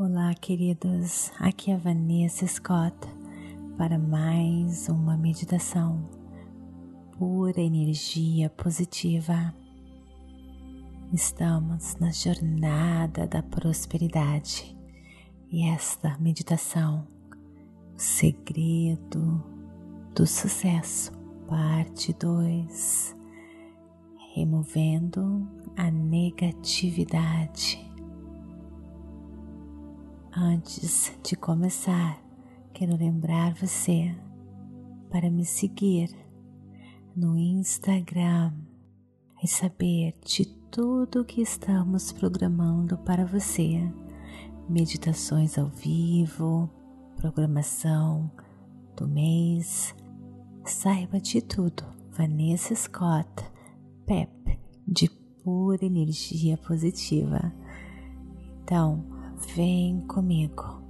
Olá, queridos. Aqui é a Vanessa Scott para mais uma meditação pura energia positiva. Estamos na jornada da prosperidade e esta meditação, o segredo do sucesso, parte 2, removendo a negatividade Antes de começar, quero lembrar você para me seguir no Instagram e saber de tudo que estamos programando para você. Meditações ao vivo, programação do mês. Saiba de tudo. Vanessa Scott, PEP, de pura energia positiva. Então, Vem comigo.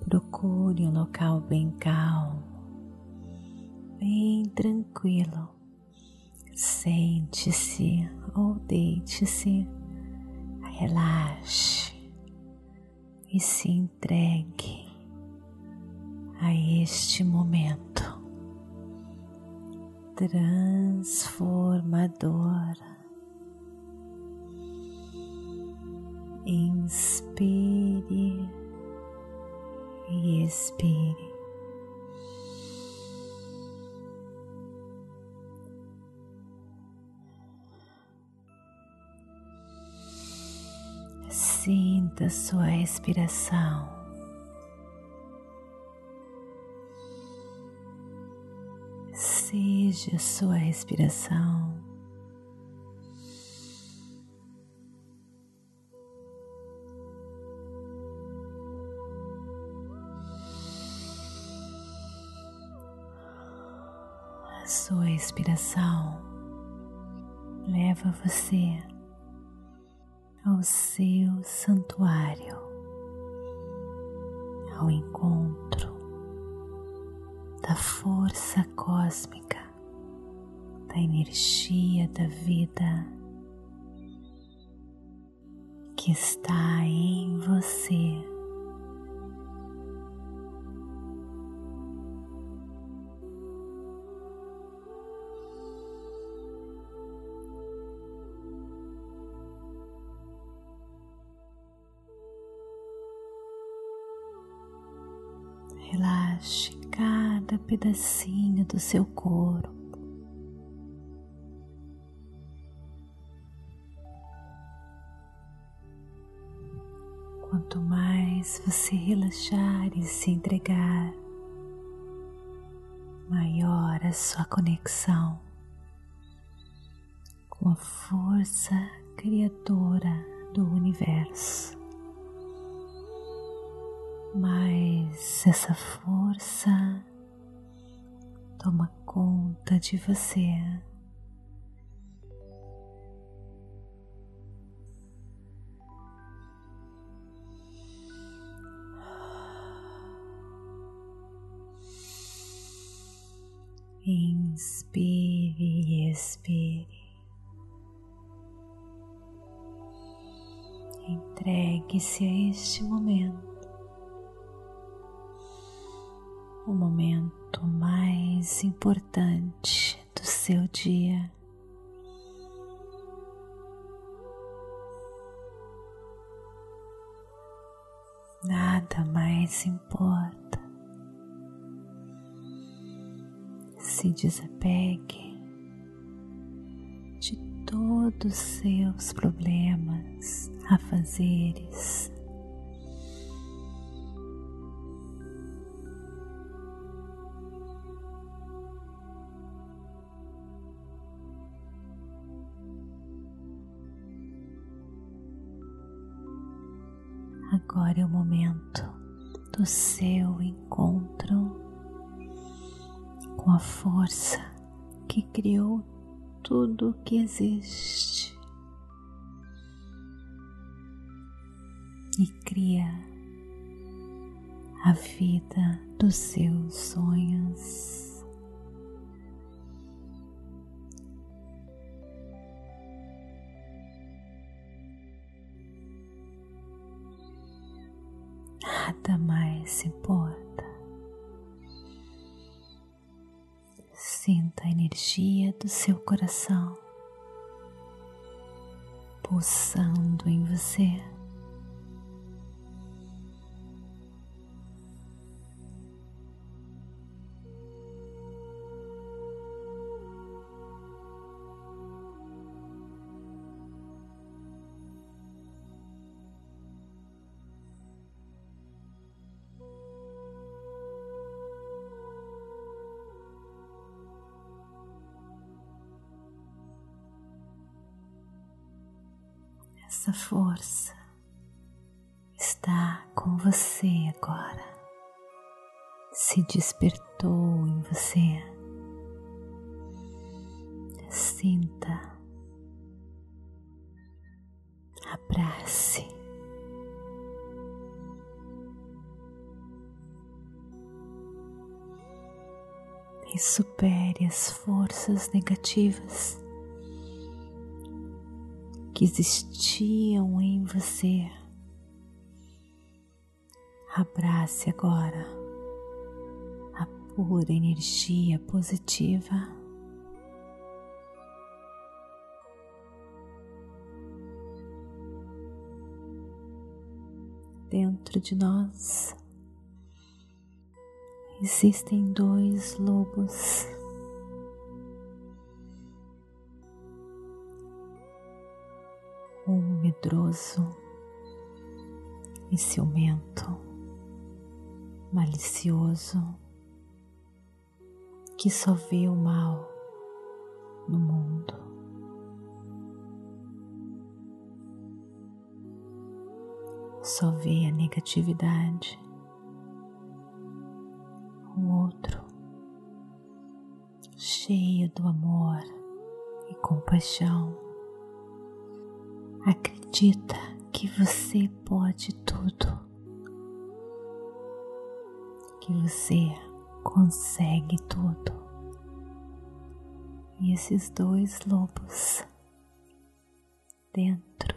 Procure um local bem calmo, bem tranquilo. Sente-se ou deite-se, relaxe e se entregue a este momento transformador inspire e expire. Sinta sua respiração. Seja sua respiração. Sua respiração leva você ao seu santuário, ao encontro da força cósmica, da energia da vida que está em você. Relaxe cada pedacinho do seu corpo. Quanto mais você relaxar e se entregar, maior a sua conexão com a força criadora do universo mas essa força toma conta de você. Inspire e expire. Entregue-se a este momento. Momento mais importante do seu dia. Nada mais importa. Se desapegue de todos os seus problemas, afazeres, Agora é o momento do seu encontro com a força que criou tudo o que existe e cria a vida dos seus sonhos. Nada mais importa. Sinta a energia do seu coração pulsando em você. Essa força está com você agora, se despertou em você. Sinta, abrace. E supere as forças negativas que existiam em você. Abrace agora a pura energia positiva. Dentro de nós existem dois lobos medroso e ciumento, malicioso, que só vê o mal no mundo. Só vê a negatividade. O outro, cheio do amor e compaixão Acredita que você pode tudo, que você consegue tudo. E esses dois lobos dentro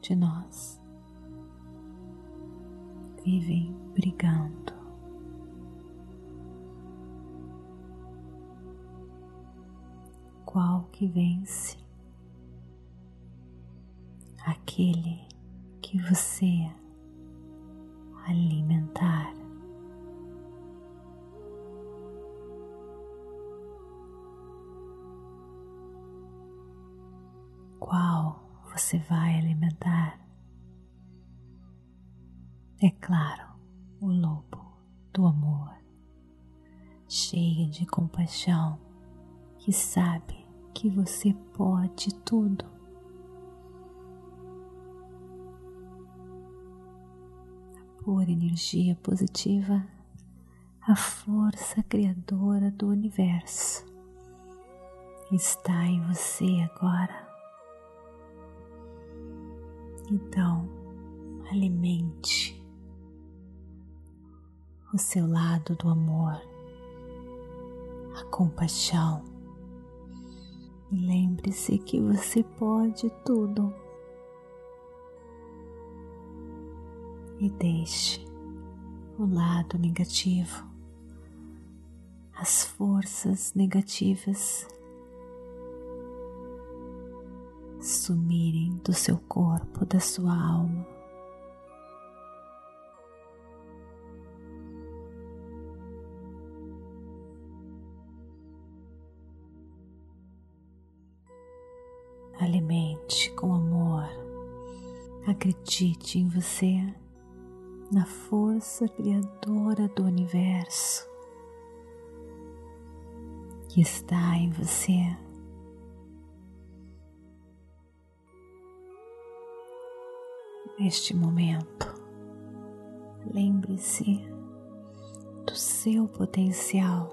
de nós vivem brigando. Qual que vence? Aquele que você alimentar. Qual você vai alimentar? É claro, o lobo do amor, cheio de compaixão, que sabe que você pode tudo pura energia positiva, a força criadora do universo está em você agora. Então, alimente o seu lado do amor, a compaixão. E lembre-se que você pode tudo. E deixe o lado negativo, as forças negativas sumirem do seu corpo, da sua alma. Alimente com amor, acredite em você na força criadora do universo que está em você. Neste momento, lembre-se do seu potencial.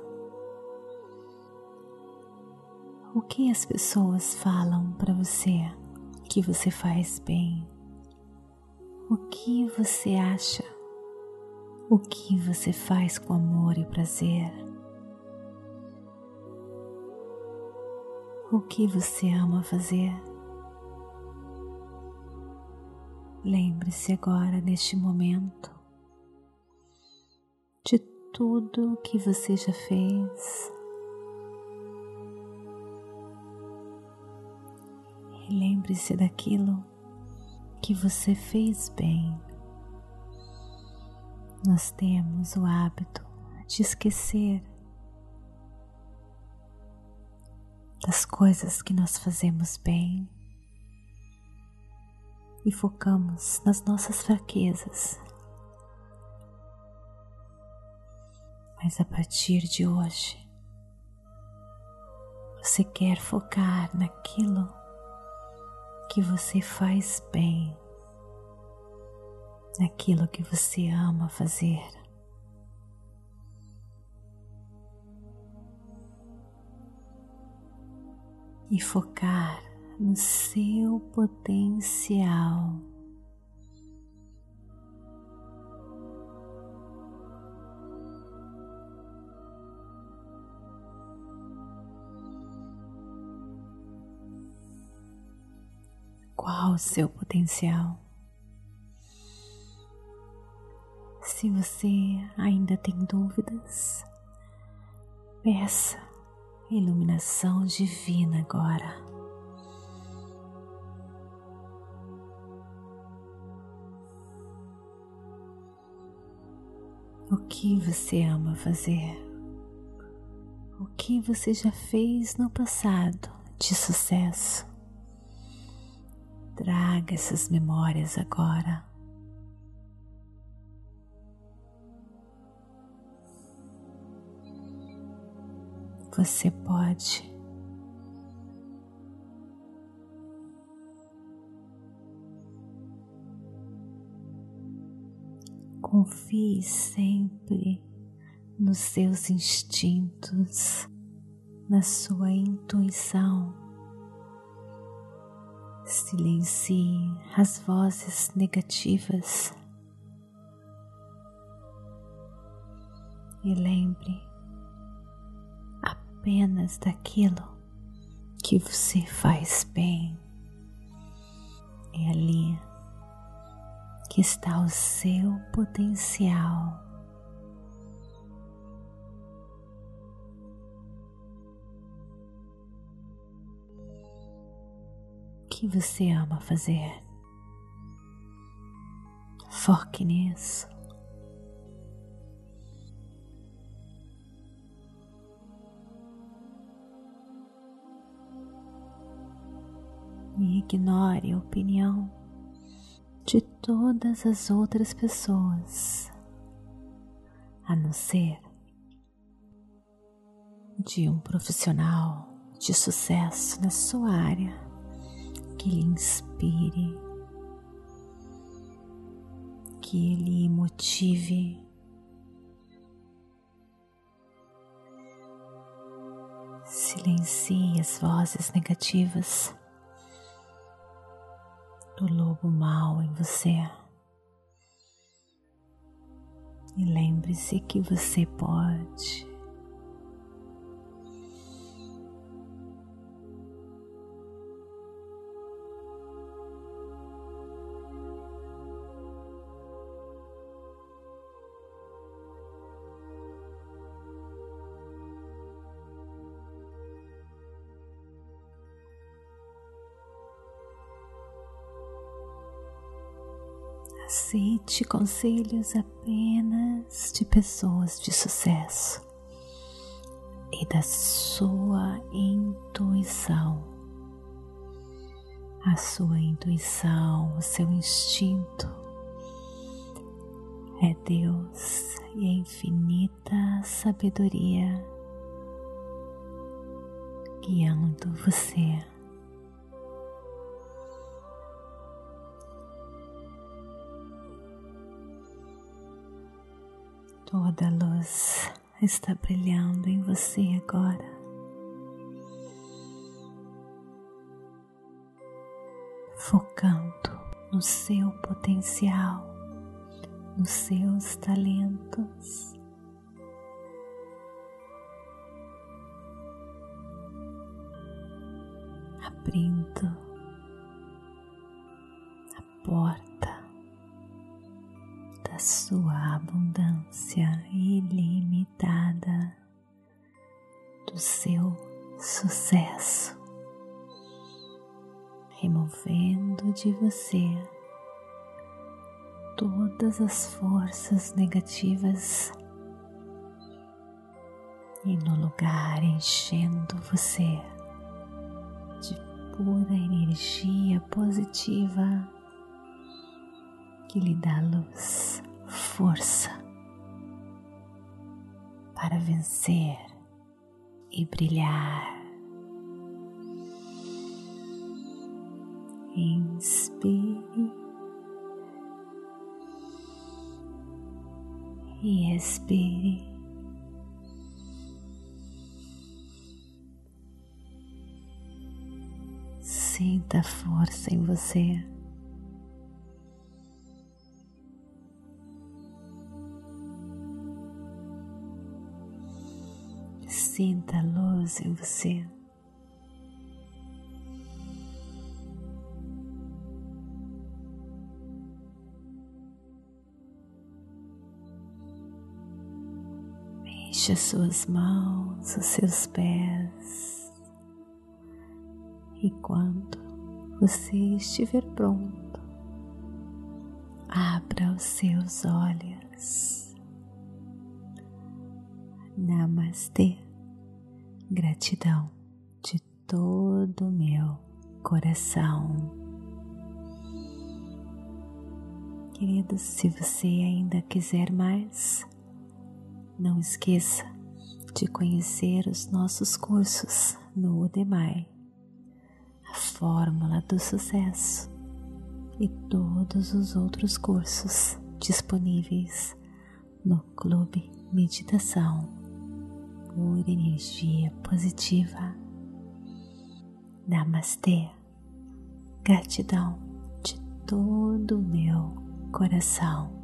O que as pessoas falam para você que você faz bem? O que você acha? O que você faz com amor e prazer? O que você ama fazer? Lembre-se agora, neste momento, tudo que você já fez. E lembre-se daquilo que você fez bem. Nós temos o hábito de esquecer das coisas que nós fazemos bem e focamos nas nossas fraquezas. Mas a partir de hoje, você quer focar naquilo que você faz bem, naquilo que você ama fazer. E focar no seu potencial. Qual o seu potencial? Se você ainda tem dúvidas, peça iluminação divina agora. O que você ama fazer? O que você já fez no passado de sucesso? Traga essas memórias agora. Você pode Confie sempre nos seus instintos, na sua intuição. Silencie as vozes negativas e lembre apenas daquilo que você faz bem. É ali que está o seu potencial. Que você ama fazer? Foque nisso. E ignore a opinião de todas as outras pessoas, a não ser de um profissional de sucesso na sua área que lhe inspire, que lhe motive. Silencie as vozes negativas do lobo mal em você. E lembre-se que você pode Aceite conselhos apenas de pessoas de sucesso e da sua intuição. A sua intuição, o seu instinto é Deus e a infinita sabedoria guiando você. Toda a luz está brilhando em você agora. Focando no seu potencial, nos seus talentos. Abrindo a porta sua abundância ilimitada. o seu sucesso, removendo de você todas as forças negativas e no lugar enchendo você de pura energia positiva que lhe dá luz, força para vencer e brilhar. Inspire e expire. Sinta força em você. Sinta a luz em você. Mexa suas mãos, os seus pés. E quando você estiver pronto, abra os seus olhos. Namastê gratidão de todo o meu coração. Queridos, se você ainda quiser mais, não esqueça de conhecer os nossos cursos no Udemy, a Fórmula do Sucesso e todos os outros cursos disponíveis no Clube Meditação pura energia positiva. Namastê. Gratidão de todo o meu coração.